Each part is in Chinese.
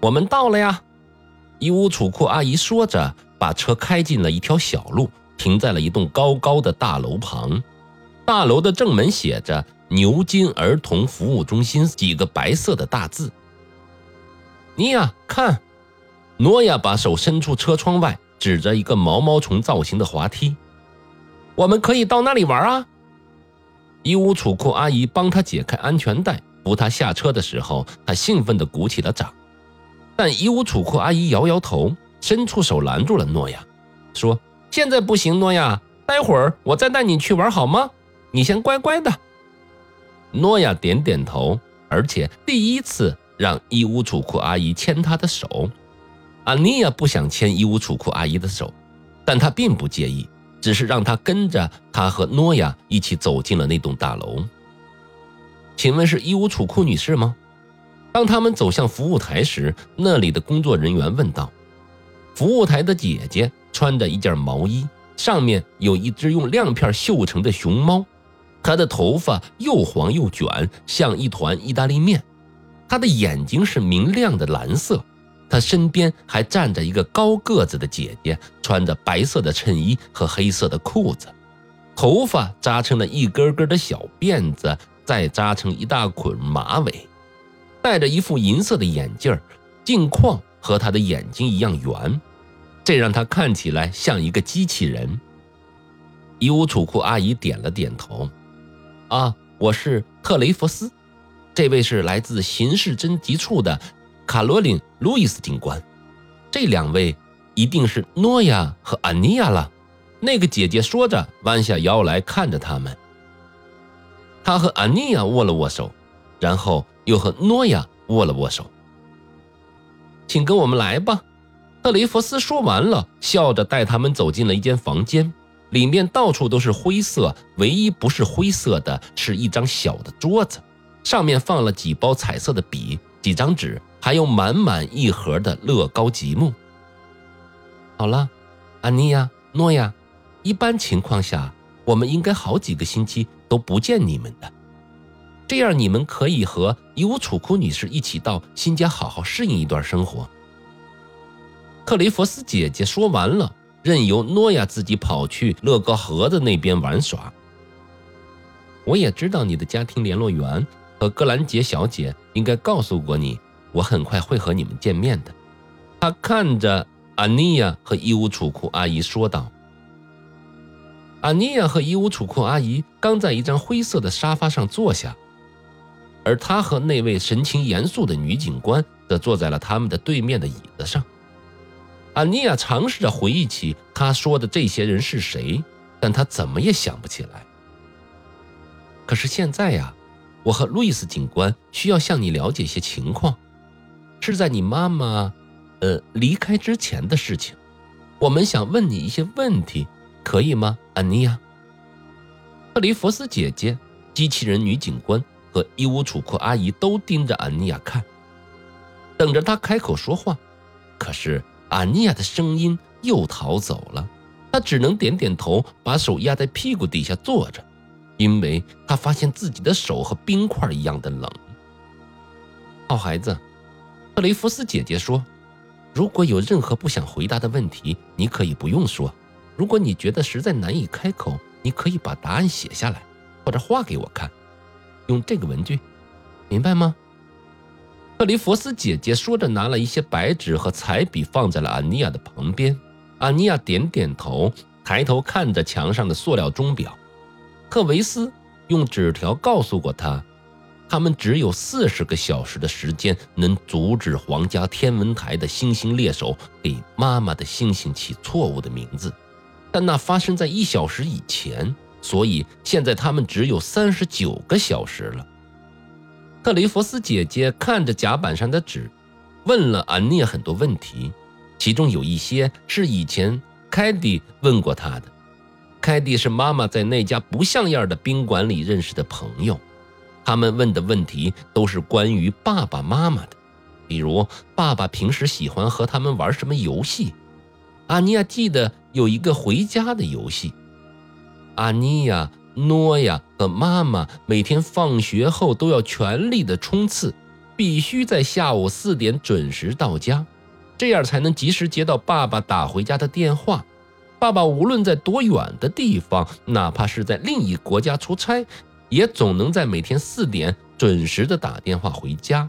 我们到了呀！伊乌楚库阿姨说着，把车开进了一条小路，停在了一栋高高的大楼旁。大楼的正门写着“牛津儿童服务中心”几个白色的大字。尼亚，看，诺亚把手伸出车窗外，指着一个毛毛虫造型的滑梯。我们可以到那里玩啊！伊乌楚库阿姨帮他解开安全带，扶他下车的时候，他兴奋地鼓起了掌。但伊乌楚库阿姨摇摇头，伸出手拦住了诺亚，说：“现在不行，诺亚，待会儿我再带你去玩好吗？你先乖乖的。”诺亚点点头，而且第一次让伊乌楚库阿姨牵他的手。阿尼亚不想牵伊乌楚库阿姨的手，但他并不介意。只是让他跟着他和诺亚一起走进了那栋大楼。请问是伊乌楚库女士吗？当他们走向服务台时，那里的工作人员问道。服务台的姐姐穿着一件毛衣，上面有一只用亮片绣成的熊猫。她的头发又黄又卷，像一团意大利面。她的眼睛是明亮的蓝色。他身边还站着一个高个子的姐姐，穿着白色的衬衣和黑色的裤子，头发扎成了一根根的小辫子，再扎成一大捆马尾，戴着一副银色的眼镜镜框和他的眼睛一样圆，这让他看起来像一个机器人。伊乌楚库阿姨点了点头：“啊，我是特雷弗斯，这位是来自刑事侦缉处的。”卡罗琳·路易斯警官，这两位一定是诺亚和安妮亚了。那个姐姐说着，弯下腰来看着他们。他和安妮亚握了握手，然后又和诺亚握了握手。请跟我们来吧，特雷弗斯说完了，笑着带他们走进了一间房间，里面到处都是灰色，唯一不是灰色的是一张小的桌子，上面放了几包彩色的笔、几张纸。还有满满一盒的乐高积木。好了，安妮亚、诺亚，一般情况下，我们应该好几个星期都不见你们的。这样你们可以和伊乌楚库女士一起到新家好好适应一段生活。克雷佛斯姐姐说完了，任由诺亚自己跑去乐高盒子那边玩耍。我也知道你的家庭联络员和格兰杰小姐应该告诉过你。我很快会和你们见面的，他看着安妮亚和伊乌楚库阿姨说道。安妮亚和伊乌楚库阿姨刚在一张灰色的沙发上坐下，而他和那位神情严肃的女警官则坐在了他们的对面的椅子上。安妮亚尝试着回忆起他说的这些人是谁，但他怎么也想不起来。可是现在呀，我和路易斯警官需要向你了解一些情况。是在你妈妈，呃，离开之前的事情。我们想问你一些问题，可以吗，安妮亚？克里弗斯姐姐、机器人女警官和伊乌楚库阿姨都盯着安妮亚看，等着她开口说话。可是安妮亚的声音又逃走了，她只能点点头，把手压在屁股底下坐着，因为她发现自己的手和冰块一样的冷。好孩子。特雷弗斯姐姐说：“如果有任何不想回答的问题，你可以不用说。如果你觉得实在难以开口，你可以把答案写下来，或者画给我看，用这个文具，明白吗？”克雷弗斯姐姐说着，拿了一些白纸和彩笔，放在了安妮亚的旁边。安妮亚点点头，抬头看着墙上的塑料钟表。克维斯用纸条告诉过她。他们只有四十个小时的时间，能阻止皇家天文台的星星猎手给妈妈的星星起错误的名字，但那发生在一小时以前，所以现在他们只有三十九个小时了。特雷弗斯姐姐看着甲板上的纸，问了安妮很多问题，其中有一些是以前凯蒂问过她的。凯蒂是妈妈在那家不像样的宾馆里认识的朋友。他们问的问题都是关于爸爸妈妈的，比如爸爸平时喜欢和他们玩什么游戏。阿尼亚记得有一个回家的游戏。阿尼亚、诺亚和妈妈每天放学后都要全力的冲刺，必须在下午四点准时到家，这样才能及时接到爸爸打回家的电话。爸爸无论在多远的地方，哪怕是在另一国家出差，也总能在每天四点准时的打电话回家，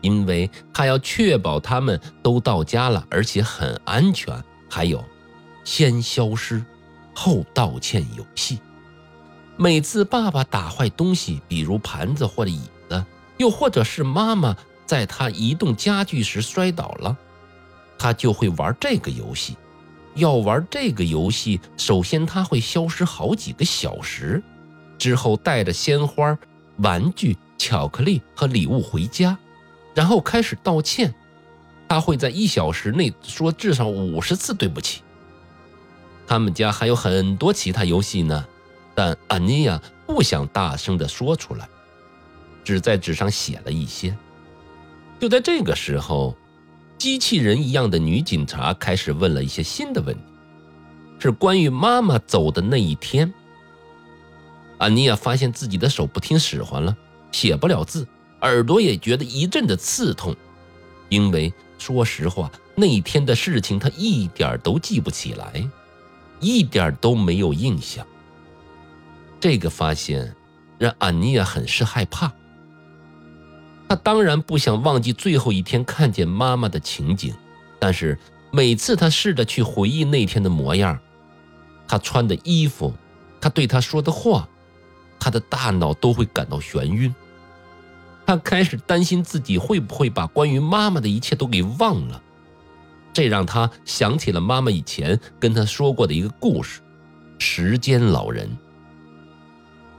因为他要确保他们都到家了，而且很安全。还有，先消失，后道歉游戏。每次爸爸打坏东西，比如盘子或者椅子，又或者是妈妈在他移动家具时摔倒了，他就会玩这个游戏。要玩这个游戏，首先他会消失好几个小时，之后带着鲜花、玩具、巧克力和礼物回家，然后开始道歉。他会在一小时内说至少五十次对不起。他们家还有很多其他游戏呢，但安妮亚不想大声地说出来，只在纸上写了一些。就在这个时候。机器人一样的女警察开始问了一些新的问题，是关于妈妈走的那一天。安妮亚发现自己的手不听使唤了，写不了字，耳朵也觉得一阵的刺痛，因为说实话，那一天的事情她一点都记不起来，一点都没有印象。这个发现让安妮亚很是害怕。他当然不想忘记最后一天看见妈妈的情景，但是每次他试着去回忆那天的模样，他穿的衣服，他对他说的话，他的大脑都会感到眩晕。他开始担心自己会不会把关于妈妈的一切都给忘了，这让他想起了妈妈以前跟他说过的一个故事：时间老人。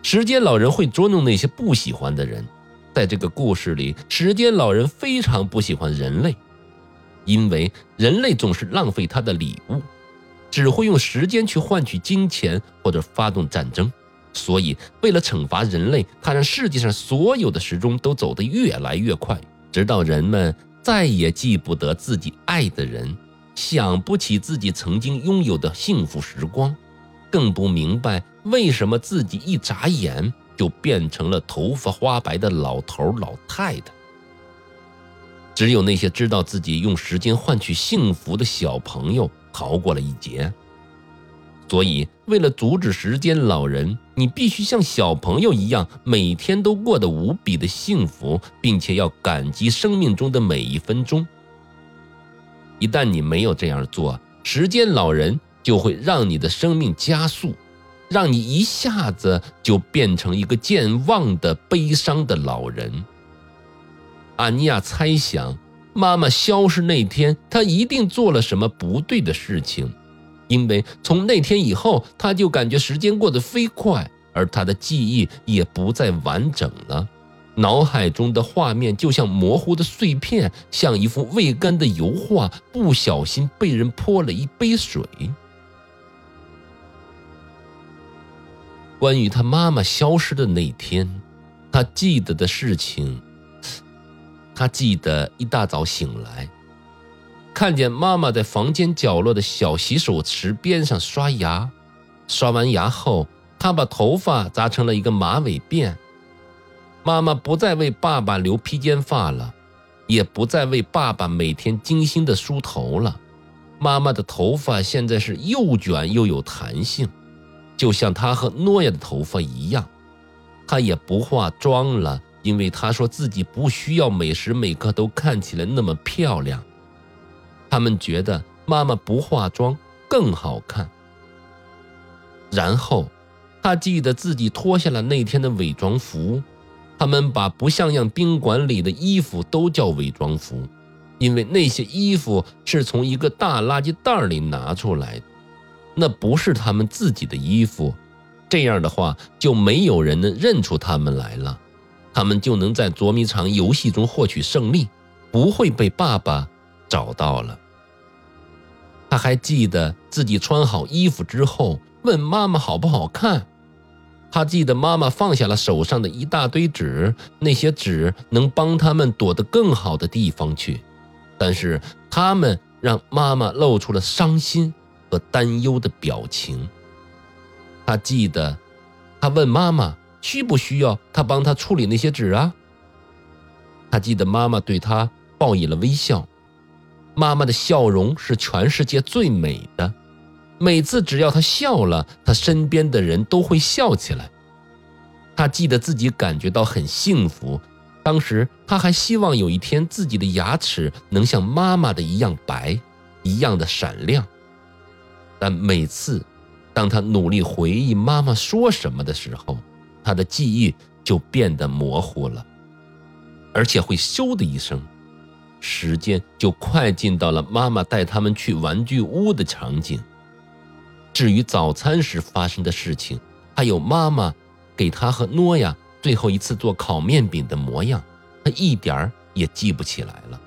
时间老人会捉弄那些不喜欢的人。在这个故事里，时间老人非常不喜欢人类，因为人类总是浪费他的礼物，只会用时间去换取金钱或者发动战争。所以，为了惩罚人类，他让世界上所有的时钟都走得越来越快，直到人们再也记不得自己爱的人，想不起自己曾经拥有的幸福时光，更不明白为什么自己一眨眼。就变成了头发花白的老头老太太。只有那些知道自己用时间换取幸福的小朋友逃过了一劫。所以，为了阻止时间老人，你必须像小朋友一样，每天都过得无比的幸福，并且要感激生命中的每一分钟。一旦你没有这样做，时间老人就会让你的生命加速。让你一下子就变成一个健忘的、悲伤的老人。安妮亚猜想，妈妈消失那天，她一定做了什么不对的事情，因为从那天以后，他就感觉时间过得飞快，而他的记忆也不再完整了。脑海中的画面就像模糊的碎片，像一幅未干的油画，不小心被人泼了一杯水。关于他妈妈消失的那天，他记得的事情。他记得一大早醒来，看见妈妈在房间角落的小洗手池边上刷牙，刷完牙后，她把头发扎成了一个马尾辫。妈妈不再为爸爸留披肩发了，也不再为爸爸每天精心的梳头了。妈妈的头发现在是又卷又有弹性。就像她和诺亚的头发一样，她也不化妆了，因为她说自己不需要每时每刻都看起来那么漂亮。他们觉得妈妈不化妆更好看。然后，他记得自己脱下了那天的伪装服。他们把不像样宾馆里的衣服都叫伪装服，因为那些衣服是从一个大垃圾袋里拿出来的。那不是他们自己的衣服，这样的话就没有人能认出他们来了，他们就能在捉迷藏游戏中获取胜利，不会被爸爸找到了。他还记得自己穿好衣服之后问妈妈好不好看，他记得妈妈放下了手上的一大堆纸，那些纸能帮他们躲得更好的地方去，但是他们让妈妈露出了伤心。和担忧的表情。他记得，他问妈妈需不需要他帮他处理那些纸啊？他记得妈妈对他报以了微笑，妈妈的笑容是全世界最美的。每次只要她笑了，她身边的人都会笑起来。他记得自己感觉到很幸福，当时他还希望有一天自己的牙齿能像妈妈的一样白，一样的闪亮。但每次当他努力回忆妈妈说什么的时候，他的记忆就变得模糊了，而且会咻的一声，时间就快进到了妈妈带他们去玩具屋的场景。至于早餐时发生的事情，还有妈妈给他和诺亚最后一次做烤面饼的模样，他一点儿也记不起来了。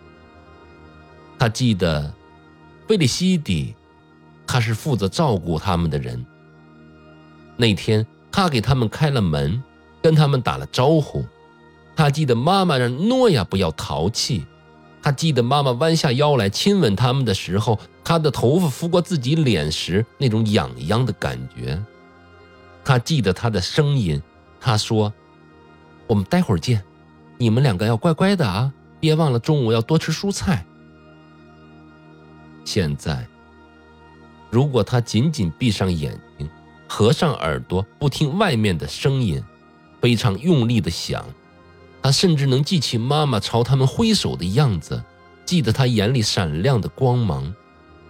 他记得，贝利西迪，他是负责照顾他们的人。那天他给他们开了门，跟他们打了招呼。他记得妈妈让诺亚不要淘气。他记得妈妈弯下腰来亲吻他们的时候，他的头发拂过自己脸时那种痒痒的感觉。他记得他的声音，他说：“我们待会儿见，你们两个要乖乖的啊，别忘了中午要多吃蔬菜。”现在，如果他紧紧闭上眼睛，合上耳朵，不听外面的声音，非常用力的想。他甚至能记起妈妈朝他们挥手的样子，记得他眼里闪亮的光芒，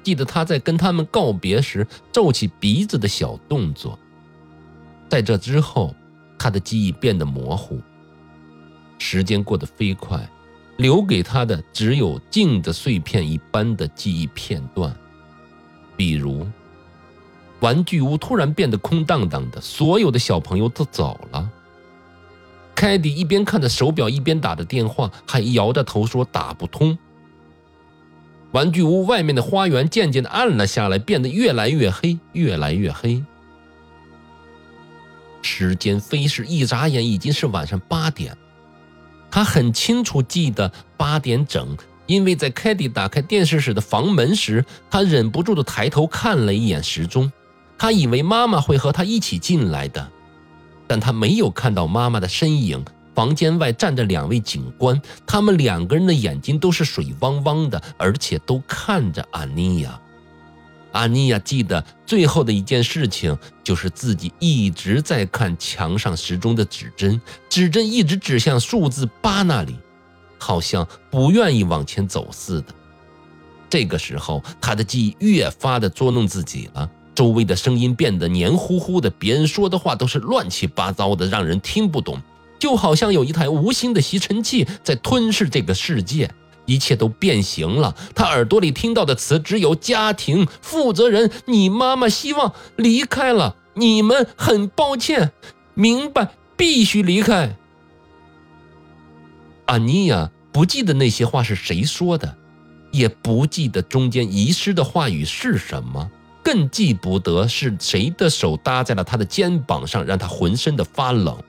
记得他在跟他们告别时皱起鼻子的小动作。在这之后，他的记忆变得模糊。时间过得飞快，留给他的只有镜的碎片一般的记忆片段，比如，玩具屋突然变得空荡荡的，所有的小朋友都走了。凯蒂一边看着手表，一边打着电话，还摇着头说打不通。玩具屋外面的花园渐渐的暗了下来，变得越来越黑，越来越黑。时间飞逝，一眨眼已经是晚上八点。他很清楚记得八点整，因为在凯蒂打开电视室的房门时，他忍不住的抬头看了一眼时钟，他以为妈妈会和他一起进来的。但他没有看到妈妈的身影。房间外站着两位警官，他们两个人的眼睛都是水汪汪的，而且都看着阿尼亚。阿尼亚记得最后的一件事情，就是自己一直在看墙上时钟的指针，指针一直指向数字八那里，好像不愿意往前走似的。这个时候，他的记忆越发的捉弄自己了。周围的声音变得黏糊糊的，别人说的话都是乱七八糟的，让人听不懂，就好像有一台无形的吸尘器在吞噬这个世界，一切都变形了。他耳朵里听到的词只有家庭、负责人、你妈妈希望离开了，你们很抱歉，明白，必须离开。安妮亚不记得那些话是谁说的，也不记得中间遗失的话语是什么。更记不得是谁的手搭在了他的肩膀上，让他浑身的发冷。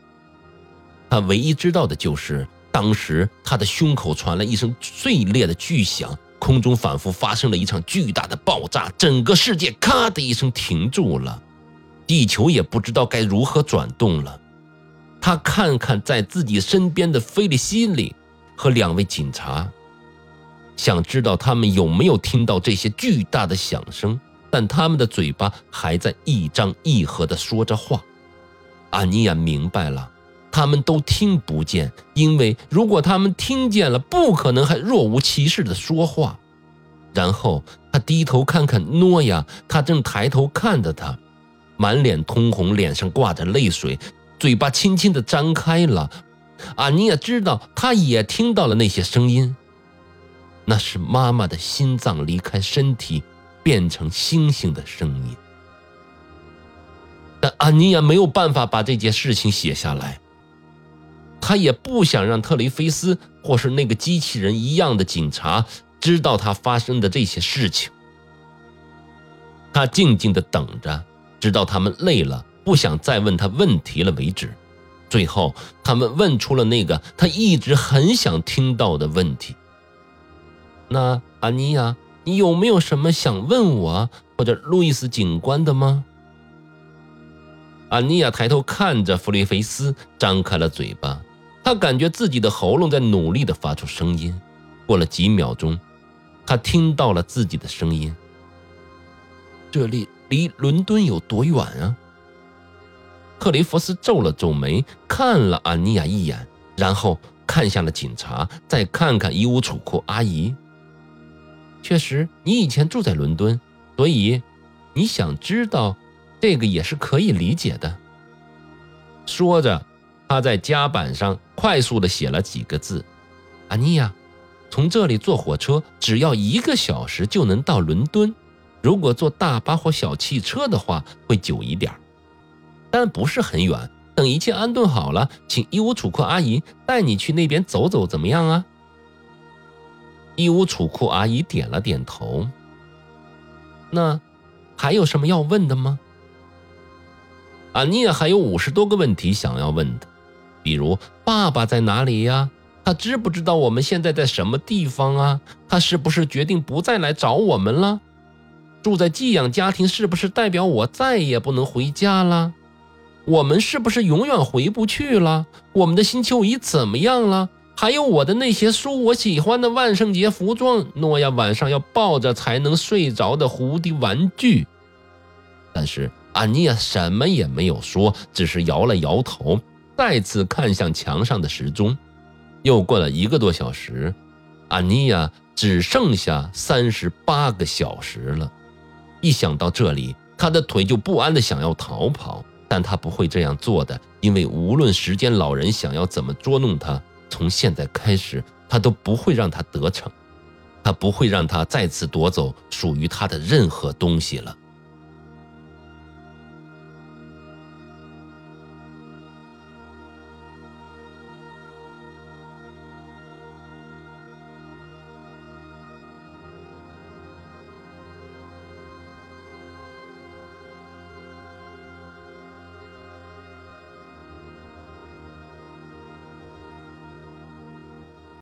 他唯一知道的就是，当时他的胸口传来一声碎裂的巨响，空中仿佛发生了一场巨大的爆炸，整个世界咔的一声停住了，地球也不知道该如何转动了。他看看在自己身边的菲利西里和两位警察，想知道他们有没有听到这些巨大的响声。但他们的嘴巴还在一张一合地说着话，阿尼亚明白了，他们都听不见，因为如果他们听见了，不可能还若无其事地说话。然后他低头看看诺亚，他正抬头看着他，满脸通红，脸上挂着泪水，嘴巴轻轻地张开了。阿尼亚知道，他也听到了那些声音，那是妈妈的心脏离开身体。变成星星的声音，但安妮亚没有办法把这件事情写下来。他也不想让特雷菲斯或是那个机器人一样的警察知道他发生的这些事情。他静静的等着，直到他们累了，不想再问他问题了为止。最后，他们问出了那个他一直很想听到的问题。那安妮亚。你有没有什么想问我或者路易斯警官的吗？安妮亚抬头看着弗雷菲斯，张开了嘴巴。他感觉自己的喉咙在努力地发出声音。过了几秒钟，他听到了自己的声音：“这里离伦敦有多远啊？”克雷弗斯皱了皱眉，看了安妮亚一眼，然后看向了警察，再看看衣物储库阿姨。确实，你以前住在伦敦，所以你想知道这个也是可以理解的。说着。他在夹板上快速地写了几个字：“阿妮亚，从这里坐火车只要一个小时就能到伦敦。如果坐大巴或小汽车的话，会久一点，但不是很远。等一切安顿好了，请义乌储库阿姨带你去那边走走，怎么样啊？”义乌储库阿姨点了点头。那还有什么要问的吗？阿妮亚还有五十多个问题想要问的。比如，爸爸在哪里呀？他知不知道我们现在在什么地方啊？他是不是决定不再来找我们了？住在寄养家庭是不是代表我再也不能回家了？我们是不是永远回不去了？我们的星球仪怎么样了？还有我的那些书，我喜欢的万圣节服装，诺亚晚上要抱着才能睡着的蝴蝶玩具。但是安妮亚什么也没有说，只是摇了摇头。再次看向墙上的时钟，又过了一个多小时，安妮亚只剩下三十八个小时了。一想到这里，她的腿就不安的想要逃跑，但她不会这样做的，因为无论时间老人想要怎么捉弄她，从现在开始，他都不会让他得逞，他不会让他再次夺走属于他的任何东西了。